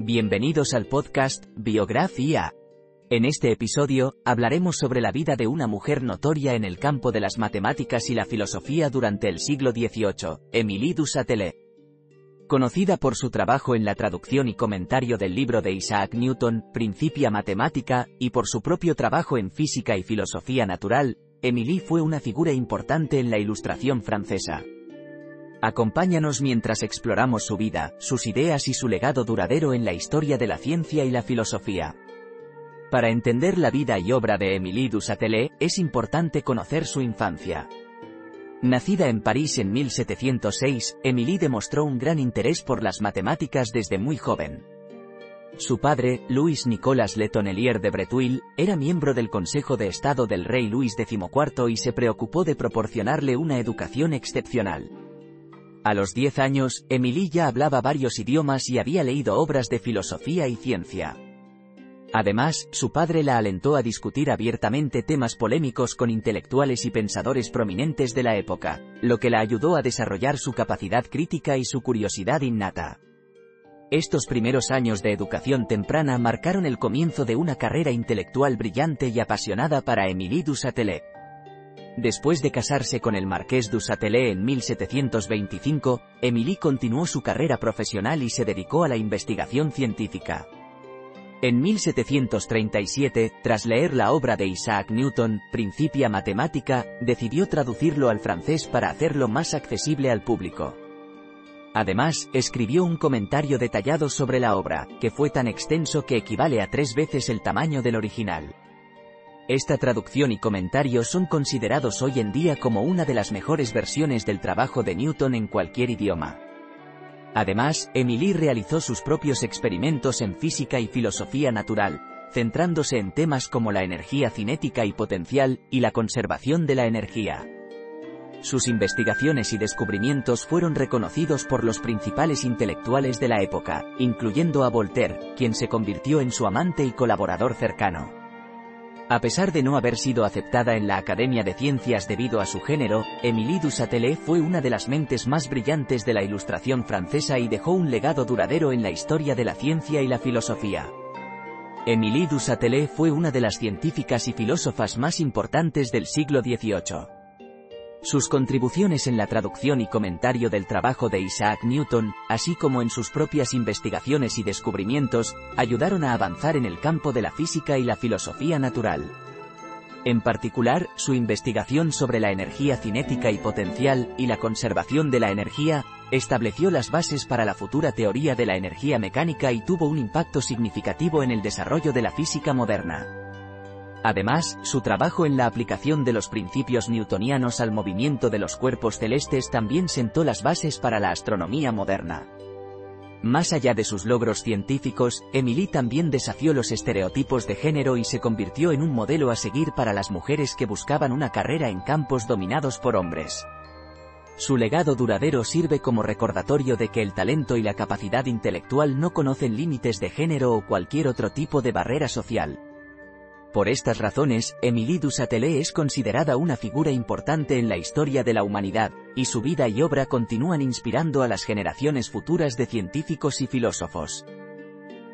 Bienvenidos al podcast Biografía. En este episodio, hablaremos sobre la vida de una mujer notoria en el campo de las matemáticas y la filosofía durante el siglo XVIII, Émilie du Châtelet. Conocida por su trabajo en la traducción y comentario del libro de Isaac Newton, Principia Matemática, y por su propio trabajo en física y filosofía natural, Émilie fue una figura importante en la ilustración francesa. Acompáñanos mientras exploramos su vida, sus ideas y su legado duradero en la historia de la ciencia y la filosofía. Para entender la vida y obra de Émilie du Châtelet, es importante conocer su infancia. Nacida en París en 1706, Émilie demostró un gran interés por las matemáticas desde muy joven. Su padre, Louis Nicolas Le Tonnelier de Breteuil, era miembro del Consejo de Estado del rey Luis XIV y se preocupó de proporcionarle una educación excepcional. A los 10 años, Émilie ya hablaba varios idiomas y había leído obras de filosofía y ciencia. Además, su padre la alentó a discutir abiertamente temas polémicos con intelectuales y pensadores prominentes de la época, lo que la ayudó a desarrollar su capacidad crítica y su curiosidad innata. Estos primeros años de educación temprana marcaron el comienzo de una carrera intelectual brillante y apasionada para Émilie du Châtelet. Después de casarse con el marqués du Châtelet en 1725, Émilie continuó su carrera profesional y se dedicó a la investigación científica. En 1737, tras leer la obra de Isaac Newton, Principia Matemática, decidió traducirlo al francés para hacerlo más accesible al público. Además, escribió un comentario detallado sobre la obra, que fue tan extenso que equivale a tres veces el tamaño del original. Esta traducción y comentario son considerados hoy en día como una de las mejores versiones del trabajo de Newton en cualquier idioma. Además, Émilie realizó sus propios experimentos en física y filosofía natural, centrándose en temas como la energía cinética y potencial, y la conservación de la energía. Sus investigaciones y descubrimientos fueron reconocidos por los principales intelectuales de la época, incluyendo a Voltaire, quien se convirtió en su amante y colaborador cercano. A pesar de no haber sido aceptada en la Academia de Ciencias debido a su género, Émilie du Châtelet fue una de las mentes más brillantes de la Ilustración francesa y dejó un legado duradero en la historia de la ciencia y la filosofía. Émilie du Châtelet fue una de las científicas y filósofas más importantes del siglo XVIII. Sus contribuciones en la traducción y comentario del trabajo de Isaac Newton, así como en sus propias investigaciones y descubrimientos, ayudaron a avanzar en el campo de la física y la filosofía natural. En particular, su investigación sobre la energía cinética y potencial, y la conservación de la energía, estableció las bases para la futura teoría de la energía mecánica y tuvo un impacto significativo en el desarrollo de la física moderna. Además, su trabajo en la aplicación de los principios newtonianos al movimiento de los cuerpos celestes también sentó las bases para la astronomía moderna. Más allá de sus logros científicos, Emily también desafió los estereotipos de género y se convirtió en un modelo a seguir para las mujeres que buscaban una carrera en campos dominados por hombres. Su legado duradero sirve como recordatorio de que el talento y la capacidad intelectual no conocen límites de género o cualquier otro tipo de barrera social. Por estas razones, Émilie du Châtelet es considerada una figura importante en la historia de la humanidad, y su vida y obra continúan inspirando a las generaciones futuras de científicos y filósofos.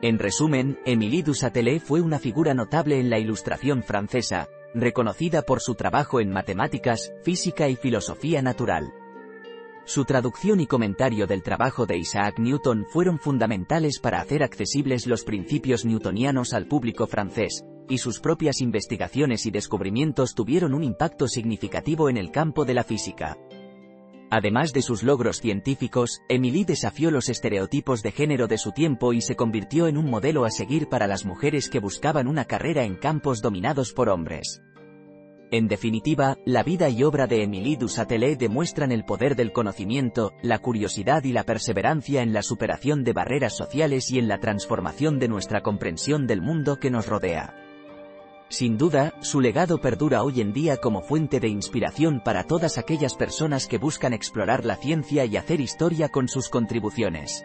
En resumen, Émilie du Châtelet fue una figura notable en la ilustración francesa, reconocida por su trabajo en matemáticas, física y filosofía natural. Su traducción y comentario del trabajo de Isaac Newton fueron fundamentales para hacer accesibles los principios newtonianos al público francés, y sus propias investigaciones y descubrimientos tuvieron un impacto significativo en el campo de la física. Además de sus logros científicos, Emily desafió los estereotipos de género de su tiempo y se convirtió en un modelo a seguir para las mujeres que buscaban una carrera en campos dominados por hombres. En definitiva, la vida y obra de Émilie Dussatelet demuestran el poder del conocimiento, la curiosidad y la perseverancia en la superación de barreras sociales y en la transformación de nuestra comprensión del mundo que nos rodea. Sin duda, su legado perdura hoy en día como fuente de inspiración para todas aquellas personas que buscan explorar la ciencia y hacer historia con sus contribuciones.